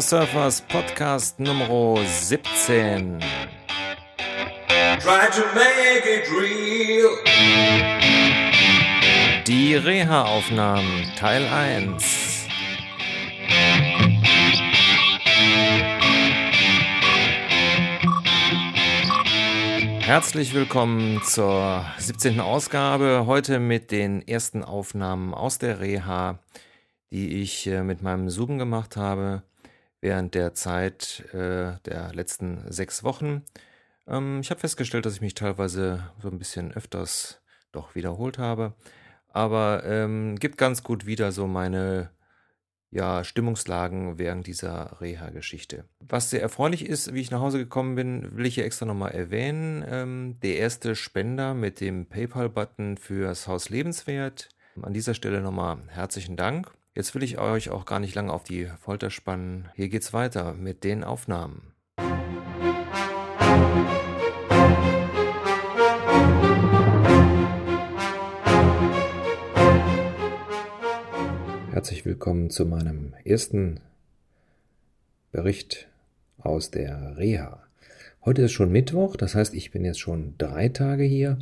Surfers Podcast Nummer 17. Try to make it real. Die Reha-Aufnahmen Teil 1. Herzlich willkommen zur 17. Ausgabe. Heute mit den ersten Aufnahmen aus der Reha, die ich äh, mit meinem Zoom gemacht habe während der Zeit äh, der letzten sechs Wochen. Ähm, ich habe festgestellt, dass ich mich teilweise so ein bisschen öfters doch wiederholt habe, aber ähm, gibt ganz gut wieder so meine ja, Stimmungslagen während dieser Reha-Geschichte. Was sehr erfreulich ist, wie ich nach Hause gekommen bin, will ich hier extra nochmal erwähnen. Ähm, der erste Spender mit dem PayPal-Button fürs Haus Lebenswert. An dieser Stelle nochmal herzlichen Dank. Jetzt will ich euch auch gar nicht lange auf die Folter spannen. Hier geht's weiter mit den Aufnahmen. Herzlich willkommen zu meinem ersten Bericht aus der Reha. Heute ist schon Mittwoch, das heißt, ich bin jetzt schon drei Tage hier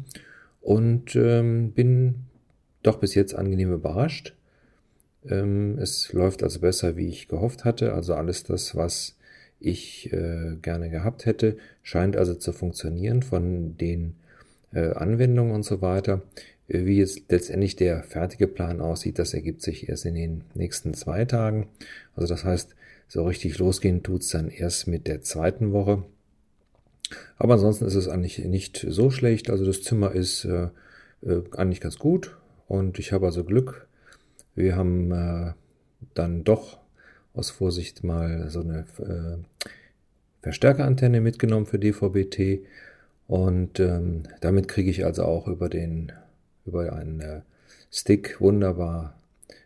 und ähm, bin doch bis jetzt angenehm überrascht. Ähm, es läuft also besser, wie ich gehofft hatte. Also alles das, was ich äh, gerne gehabt hätte, scheint also zu funktionieren von den äh, Anwendungen und so weiter. Äh, wie jetzt letztendlich der fertige Plan aussieht, das ergibt sich erst in den nächsten zwei Tagen. Also das heißt, so richtig losgehen tut's dann erst mit der zweiten Woche. Aber ansonsten ist es eigentlich nicht so schlecht. Also das Zimmer ist äh, äh, eigentlich ganz gut und ich habe also Glück, wir haben äh, dann doch aus Vorsicht mal so eine äh, Verstärkerantenne mitgenommen für DVB-T und ähm, damit kriege ich also auch über den über einen äh, Stick wunderbar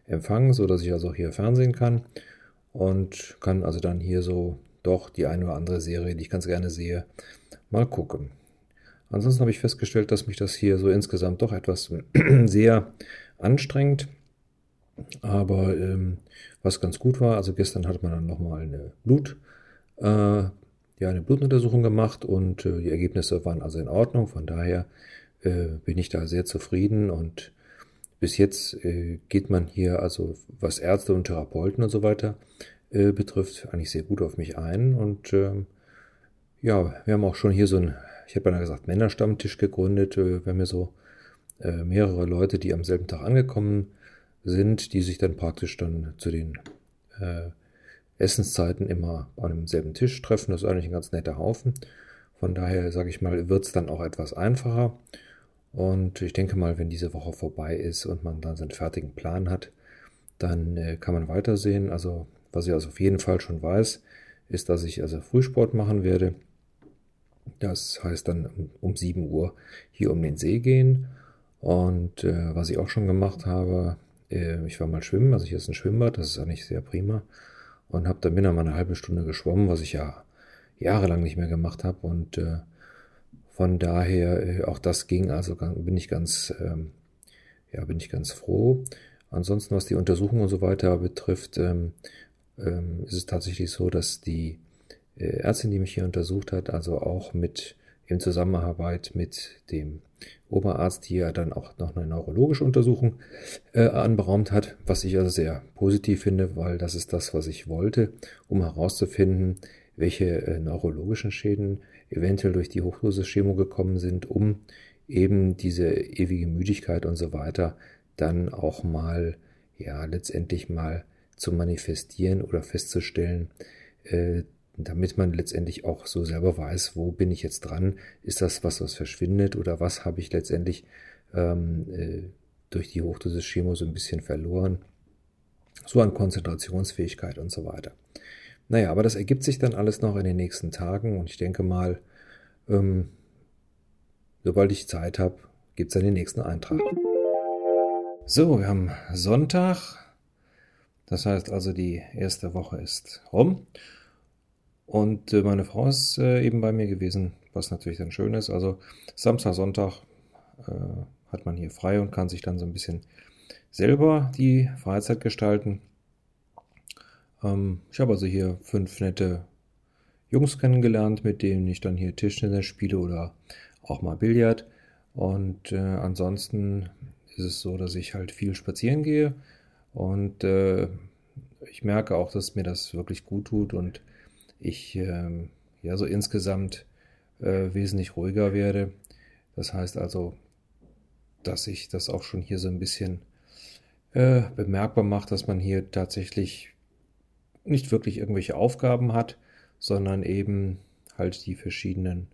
Empfang, so dass ich also auch hier Fernsehen kann und kann also dann hier so doch die eine oder andere Serie, die ich ganz gerne sehe, mal gucken. Ansonsten habe ich festgestellt, dass mich das hier so insgesamt doch etwas sehr anstrengt. Aber ähm, was ganz gut war, also gestern hat man dann nochmal eine Blut, äh, ja, eine Blutuntersuchung gemacht und äh, die Ergebnisse waren also in Ordnung. Von daher äh, bin ich da sehr zufrieden und bis jetzt äh, geht man hier, also was Ärzte und Therapeuten und so weiter äh, betrifft, eigentlich sehr gut auf mich ein. Und ähm, ja, wir haben auch schon hier so ein, ich habe ja gesagt, Männerstammtisch gegründet. Äh, wir haben hier so äh, mehrere Leute, die am selben Tag angekommen sind sind, die sich dann praktisch dann zu den äh, Essenszeiten immer an demselben Tisch treffen. Das ist eigentlich ein ganz netter Haufen. Von daher, sage ich mal, wird es dann auch etwas einfacher. Und ich denke mal, wenn diese Woche vorbei ist und man dann seinen fertigen Plan hat, dann äh, kann man weitersehen. Also, was ich also auf jeden Fall schon weiß, ist, dass ich also Frühsport machen werde. Das heißt dann um, um 7 Uhr hier um den See gehen. Und äh, was ich auch schon gemacht habe, äh, ich war mal schwimmen, also hier ist ein Schwimmbad, das ist eigentlich sehr prima. Und habe dann bin mal eine halbe Stunde geschwommen, was ich ja jahrelang nicht mehr gemacht habe. Und äh, von daher, äh, auch das ging, also bin ich ganz, ähm, ja, bin ich ganz froh. Ansonsten, was die Untersuchung und so weiter betrifft, ähm, ähm, ist es tatsächlich so, dass die äh, Ärztin, die mich hier untersucht hat, also auch mit in Zusammenarbeit mit dem Oberarzt hier dann auch noch eine neurologische Untersuchung äh, anberaumt hat, was ich also sehr positiv finde, weil das ist das, was ich wollte, um herauszufinden, welche äh, neurologischen Schäden eventuell durch die Hochdosis-Chemo gekommen sind, um eben diese ewige Müdigkeit und so weiter dann auch mal, ja, letztendlich mal zu manifestieren oder festzustellen, äh, damit man letztendlich auch so selber weiß, wo bin ich jetzt dran, ist das was, was verschwindet oder was habe ich letztendlich ähm, äh, durch die Hochdosis Chemo so ein bisschen verloren. So an Konzentrationsfähigkeit und so weiter. Naja, aber das ergibt sich dann alles noch in den nächsten Tagen und ich denke mal, ähm, sobald ich Zeit habe, gibt es dann den nächsten Eintrag. So, wir haben Sonntag. Das heißt also, die erste Woche ist rum. Und äh, meine Frau ist äh, eben bei mir gewesen, was natürlich dann schön ist. Also Samstag, Sonntag äh, hat man hier frei und kann sich dann so ein bisschen selber die Freizeit gestalten. Ähm, ich habe also hier fünf nette Jungs kennengelernt, mit denen ich dann hier Tischtennis spiele oder auch mal Billard. Und ansonsten ist es so, dass ich halt viel spazieren gehe und ich merke auch, dass mir das wirklich gut tut und ich äh, ja so insgesamt äh, wesentlich ruhiger werde. Das heißt also, dass sich das auch schon hier so ein bisschen äh, bemerkbar macht, dass man hier tatsächlich nicht wirklich irgendwelche Aufgaben hat, sondern eben halt die verschiedenen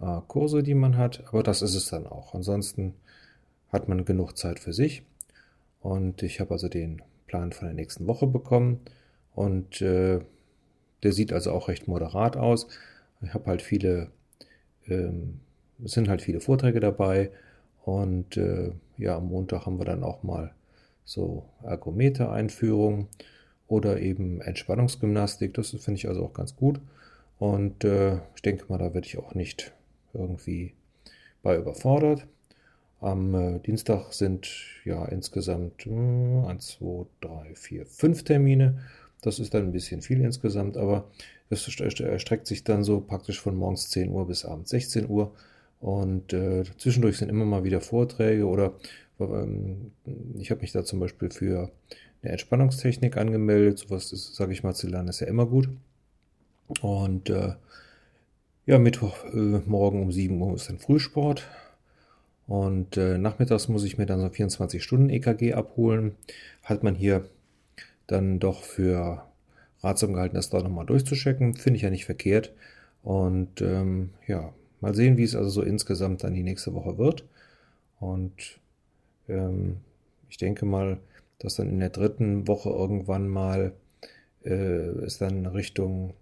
äh, Kurse, die man hat. Aber das ist es dann auch. Ansonsten hat man genug Zeit für sich. Und ich habe also den Plan von der nächsten Woche bekommen. Und äh, der sieht also auch recht moderat aus. Ich habe halt viele, ähm, es sind halt viele Vorträge dabei. Und äh, ja, am Montag haben wir dann auch mal so Ergometer-Einführung oder eben Entspannungsgymnastik. Das finde ich also auch ganz gut. Und äh, ich denke mal, da werde ich auch nicht irgendwie bei überfordert. Am äh, Dienstag sind ja insgesamt äh, 1, 2, 3, 4, 5 Termine. Das ist dann ein bisschen viel insgesamt, aber es erstreckt sich dann so praktisch von morgens 10 Uhr bis abends 16 Uhr. Und äh, zwischendurch sind immer mal wieder Vorträge oder ähm, ich habe mich da zum Beispiel für eine Entspannungstechnik angemeldet. Sowas, sage ich mal, zu lernen ist ja immer gut. Und äh, ja, Mittwoch äh, um 7 Uhr ist dann Frühsport. Und äh, nachmittags muss ich mir dann so 24-Stunden-EKG abholen. Hat man hier dann doch für ratsam gehalten, das da nochmal durchzuchecken. Finde ich ja nicht verkehrt. Und ähm, ja, mal sehen, wie es also so insgesamt dann die nächste Woche wird. Und ähm, ich denke mal, dass dann in der dritten Woche irgendwann mal äh, es dann Richtung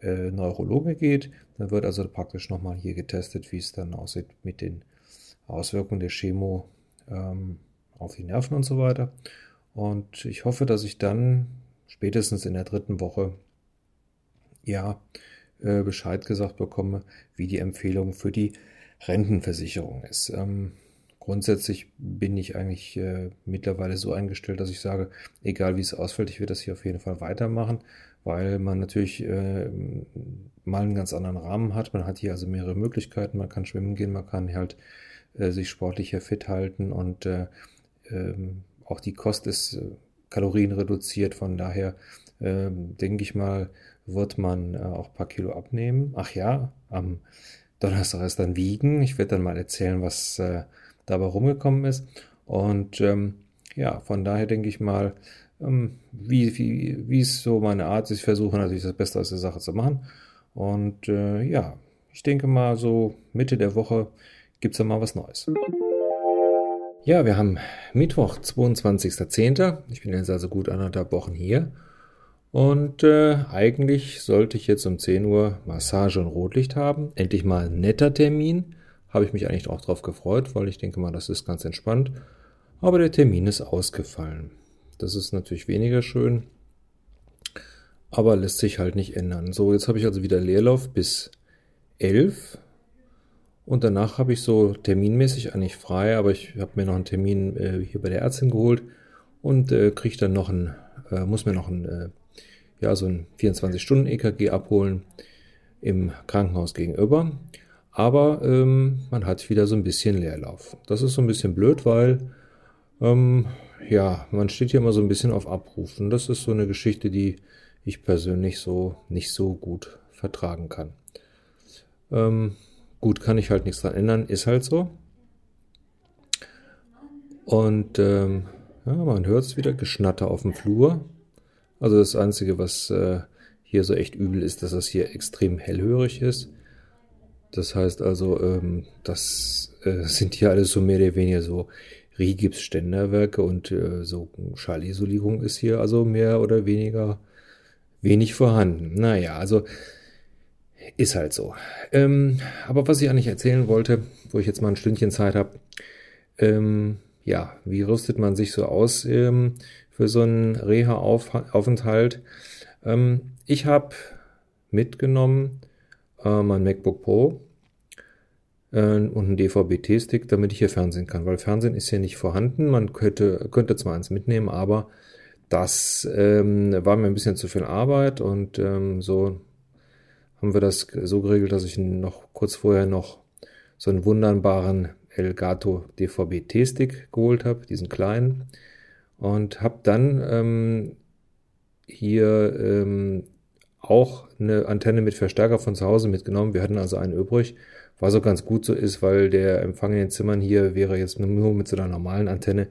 äh, Neurologe geht. Dann wird also praktisch nochmal hier getestet, wie es dann aussieht mit den Auswirkungen der Chemo ähm, auf die Nerven und so weiter. Und ich hoffe, dass ich dann spätestens in der dritten Woche ja äh, Bescheid gesagt bekomme, wie die Empfehlung für die Rentenversicherung ist. Ähm, grundsätzlich bin ich eigentlich äh, mittlerweile so eingestellt, dass ich sage, egal wie es ausfällt, ich werde das hier auf jeden Fall weitermachen, weil man natürlich äh, mal einen ganz anderen Rahmen hat. Man hat hier also mehrere Möglichkeiten. Man kann schwimmen gehen, man kann halt äh, sich sportlicher fit halten und äh, ähm, auch die Kost ist äh, Kalorien reduziert. Von daher ähm, denke ich mal, wird man äh, auch ein paar Kilo abnehmen. Ach ja, am Donnerstag ist dann Wiegen. Ich werde dann mal erzählen, was äh, dabei rumgekommen ist. Und ähm, ja, von daher denke ich mal, ähm, wie, wie, wie ist so meine Art? Ich versuche natürlich das Beste aus der Sache zu machen. Und äh, ja, ich denke mal, so Mitte der Woche gibt es dann mal was Neues. Ja, wir haben Mittwoch, 22.10. Ich bin jetzt also gut anderthalb Wochen hier. Und äh, eigentlich sollte ich jetzt um 10 Uhr Massage und Rotlicht haben. Endlich mal ein netter Termin. Habe ich mich eigentlich auch drauf gefreut, weil ich denke mal, das ist ganz entspannt. Aber der Termin ist ausgefallen. Das ist natürlich weniger schön, aber lässt sich halt nicht ändern. So, jetzt habe ich also wieder Leerlauf bis 11 und danach habe ich so terminmäßig eigentlich frei, aber ich habe mir noch einen Termin äh, hier bei der Ärztin geholt und äh, kriege dann noch ein, äh, muss mir noch ein, äh, ja, so ein 24-Stunden-EKG abholen im Krankenhaus gegenüber. Aber ähm, man hat wieder so ein bisschen Leerlauf. Das ist so ein bisschen blöd, weil ähm, ja, man steht hier immer so ein bisschen auf Abruf. Und das ist so eine Geschichte, die ich persönlich so nicht so gut vertragen kann. Ähm, gut, kann ich halt nichts dran ändern, ist halt so. Und ähm, ja, man hört es wieder, Geschnatter auf dem Flur. Also das Einzige, was äh, hier so echt übel ist, dass das hier extrem hellhörig ist. Das heißt also, ähm, das äh, sind hier alles so mehr oder weniger so Rigipsständerwerke und äh, so Schallisolierung ist hier also mehr oder weniger wenig vorhanden. Naja, also ist halt so. Ähm, aber was ich eigentlich erzählen wollte, wo ich jetzt mal ein Stündchen Zeit habe, ähm, ja, wie rüstet man sich so aus ähm, für so einen Reha-Aufenthalt? Ähm, ich habe mitgenommen äh, mein MacBook Pro äh, und einen DVB-T-Stick, damit ich hier Fernsehen kann, weil Fernsehen ist hier nicht vorhanden. Man könnte, könnte zwar eins mitnehmen, aber das ähm, war mir ein bisschen zu viel Arbeit und ähm, so haben wir das so geregelt, dass ich noch kurz vorher noch so einen wunderbaren Elgato DVB T-Stick geholt habe, diesen kleinen, und habe dann ähm, hier ähm, auch eine Antenne mit Verstärker von zu Hause mitgenommen. Wir hatten also einen übrig, was so ganz gut so ist, weil der Empfang in den Zimmern hier wäre jetzt nur mit so einer normalen Antenne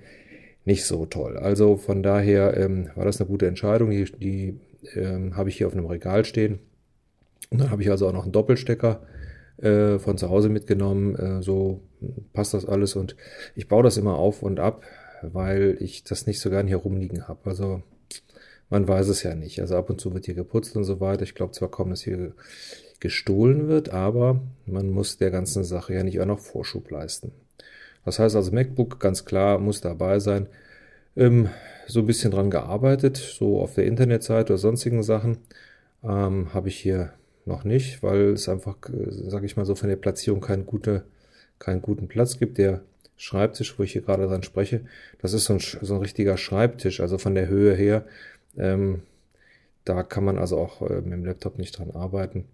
nicht so toll. Also von daher ähm, war das eine gute Entscheidung. Die, die ähm, habe ich hier auf einem Regal stehen. Und dann habe ich also auch noch einen Doppelstecker äh, von zu Hause mitgenommen. Äh, so passt das alles und ich baue das immer auf und ab, weil ich das nicht so gern hier rumliegen habe. Also man weiß es ja nicht. Also ab und zu wird hier geputzt und so weiter. Ich glaube zwar kaum, dass hier gestohlen wird, aber man muss der ganzen Sache ja nicht auch noch Vorschub leisten. Das heißt also MacBook ganz klar muss dabei sein. Ähm, so ein bisschen dran gearbeitet, so auf der Internetseite oder sonstigen Sachen ähm, habe ich hier noch nicht, weil es einfach, äh, sage ich mal so, von der Platzierung keinen, gute, keinen guten Platz gibt. Der Schreibtisch, wo ich hier gerade dran spreche, das ist so ein, so ein richtiger Schreibtisch, also von der Höhe her. Ähm, da kann man also auch äh, mit dem Laptop nicht dran arbeiten.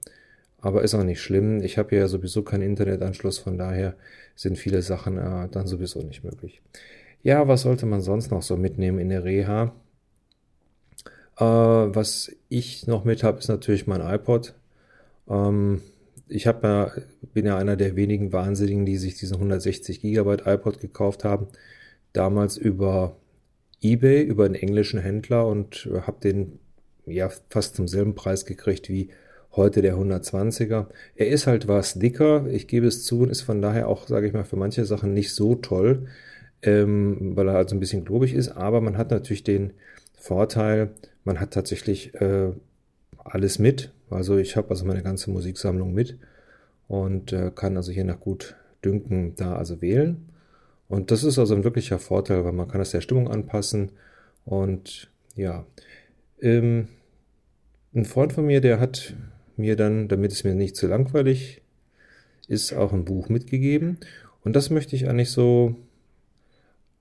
Aber ist auch nicht schlimm. Ich habe ja sowieso keinen Internetanschluss, von daher sind viele Sachen äh, dann sowieso nicht möglich. Ja, was sollte man sonst noch so mitnehmen in der Reha? Äh, was ich noch mit habe, ist natürlich mein iPod. Ähm, ich hab ja, bin ja einer der wenigen Wahnsinnigen, die sich diesen 160 Gigabyte iPod gekauft haben. Damals über eBay, über einen englischen Händler und habe den ja fast zum selben Preis gekriegt wie heute der 120er. Er ist halt was dicker, ich gebe es zu, und ist von daher auch, sage ich mal, für manche Sachen nicht so toll, ähm, weil er halt so ein bisschen globig ist, aber man hat natürlich den Vorteil, man hat tatsächlich äh, alles mit. Also ich habe also meine ganze Musiksammlung mit und äh, kann also hier nach gut Dünken da also wählen. Und das ist also ein wirklicher Vorteil, weil man kann das der Stimmung anpassen. Und ja, ähm, ein Freund von mir, der hat mir dann, damit es mir nicht zu langweilig ist, auch ein Buch mitgegeben. Und das möchte ich eigentlich so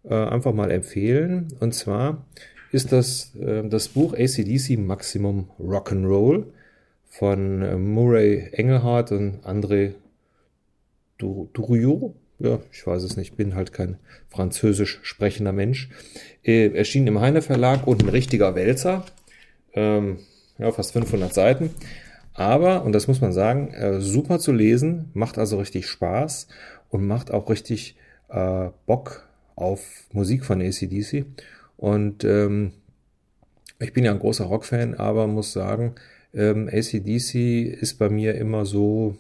äh, einfach mal empfehlen. Und zwar ist das äh, das Buch ACDC Maximum Rock'n'Roll von äh, Murray Engelhardt und André Duriot. Ja, ich weiß es nicht, bin halt kein französisch sprechender Mensch. Äh, erschien im Heine Verlag und ein richtiger Wälzer. Ähm, ja, fast 500 Seiten. Aber, und das muss man sagen, äh, super zu lesen, macht also richtig Spaß und macht auch richtig äh, Bock auf Musik von ACDC. Und ähm, ich bin ja ein großer Rockfan, aber muss sagen, ähm, ACDC ist bei mir immer so,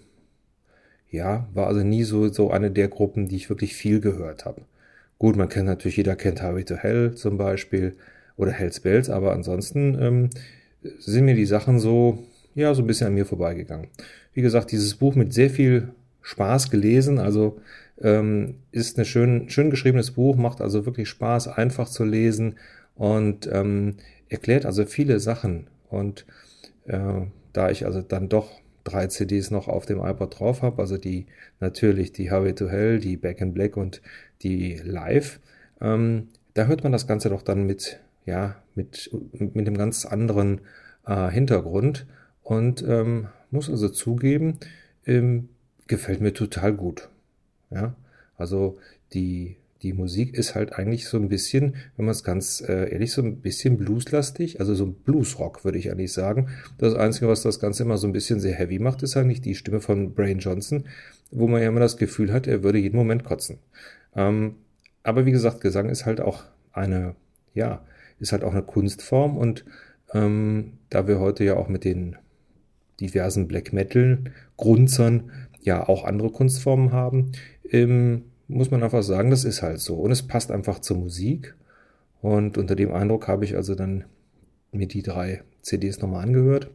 ja, war also nie so, so eine der Gruppen, die ich wirklich viel gehört habe. Gut, man kennt natürlich, jeder kennt Highway to Hell zum Beispiel oder Hell's Bells, aber ansonsten ähm, sind mir die Sachen so, ja, so ein bisschen an mir vorbeigegangen. Wie gesagt, dieses Buch mit sehr viel Spaß gelesen, also ähm, ist ein schön, schön geschriebenes Buch, macht also wirklich Spaß, einfach zu lesen und ähm, erklärt also viele Sachen. Und äh, da ich also dann doch drei CDs noch auf dem iPod drauf habe, also die natürlich die Highway to Hell, die Back in Black und die Live, ähm, da hört man das Ganze doch dann mit, ja, mit, mit einem ganz anderen äh, Hintergrund und ähm, muss also zugeben, ähm, gefällt mir total gut. Ja, also die, die Musik ist halt eigentlich so ein bisschen, wenn man es ganz äh, ehrlich, so ein bisschen blueslastig, also so ein Bluesrock, würde ich eigentlich sagen. Das Einzige, was das Ganze immer so ein bisschen sehr heavy macht, ist eigentlich die Stimme von Brain Johnson, wo man ja immer das Gefühl hat, er würde jeden Moment kotzen. Ähm, aber wie gesagt, Gesang ist halt auch eine, ja, ist halt auch eine Kunstform und ähm, da wir heute ja auch mit den diversen Black Metal Grunzern ja auch andere Kunstformen haben, ähm, muss man einfach sagen, das ist halt so. Und es passt einfach zur Musik. Und unter dem Eindruck habe ich also dann mir die drei CDs nochmal angehört.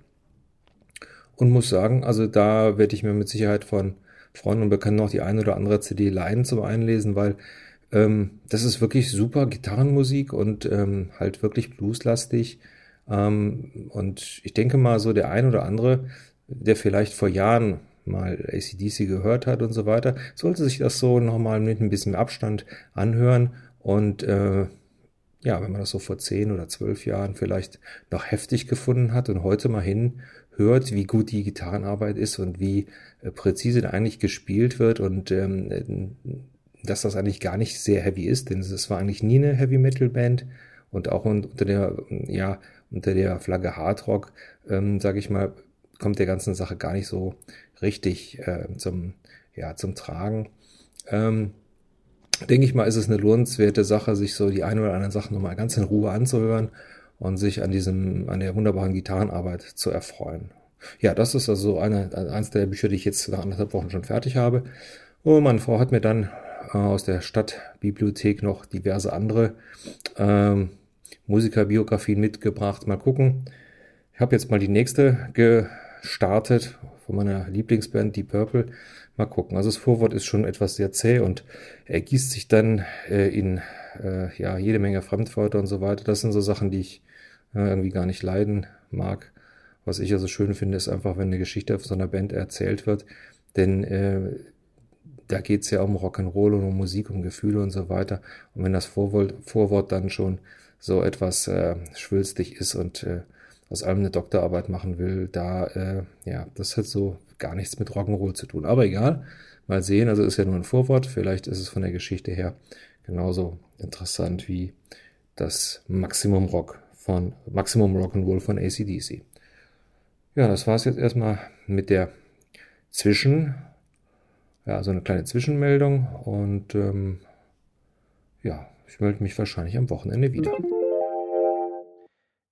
Und muss sagen, also da werde ich mir mit Sicherheit von Freunden und Bekannten noch die eine oder andere CD leihen zum Einlesen, weil ähm, das ist wirklich super Gitarrenmusik und ähm, halt wirklich blueslastig. Ähm, und ich denke mal, so der ein oder andere, der vielleicht vor Jahren mal ACDC gehört hat und so weiter, sollte sich das so nochmal mit ein bisschen Abstand anhören. Und äh, ja, wenn man das so vor zehn oder zwölf Jahren vielleicht noch heftig gefunden hat und heute mal hin hört, wie gut die Gitarrenarbeit ist und wie äh, präzise da eigentlich gespielt wird und ähm, dass das eigentlich gar nicht sehr heavy ist, denn es war eigentlich nie eine Heavy Metal Band und auch unter der, ja, unter der Flagge Hard Rock, ähm, sage ich mal, kommt der ganzen Sache gar nicht so richtig äh, zum, ja, zum Tragen. Ähm, denke ich mal, ist es eine lohnenswerte Sache, sich so die eine oder andere Sache nochmal ganz in Ruhe anzuhören und sich an diesem, an der wunderbaren Gitarrenarbeit zu erfreuen. Ja, das ist also eine, eins der Bücher, die ich jetzt nach anderthalb Wochen schon fertig habe. Und meine Frau hat mir dann äh, aus der Stadtbibliothek noch diverse andere ähm, Musikerbiografien mitgebracht. Mal gucken. Ich habe jetzt mal die nächste gestartet von meiner Lieblingsband, die Purple. Mal gucken. Also das Vorwort ist schon etwas sehr zäh und ergießt sich dann äh, in äh, ja jede Menge Fremdwörter und so weiter. Das sind so Sachen, die ich äh, irgendwie gar nicht leiden mag. Was ich also schön finde, ist einfach, wenn eine Geschichte von so einer Band erzählt wird. Denn äh, da geht's ja um Rock'n'Roll und um Musik, um Gefühle und so weiter. Und wenn das Vorwort, Vorwort dann schon so etwas äh, schwülstig ist und äh, aus allem eine Doktorarbeit machen will, da, äh, ja, das hat so gar nichts mit Rock'n'Roll zu tun. Aber egal, mal sehen, also ist ja nur ein Vorwort, vielleicht ist es von der Geschichte her genauso interessant wie das Maximum Rock von Maximum Rock'n'Roll von ACDC. Ja, das war's jetzt erstmal mit der Zwischen, ja, so eine kleine Zwischenmeldung und ähm, ja, ich melde mich wahrscheinlich am Wochenende wieder.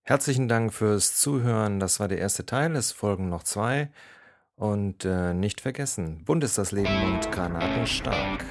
Herzlichen Dank fürs Zuhören. Das war der erste Teil. Es folgen noch zwei. Und äh, nicht vergessen, bunt ist das Leben und Granaten stark.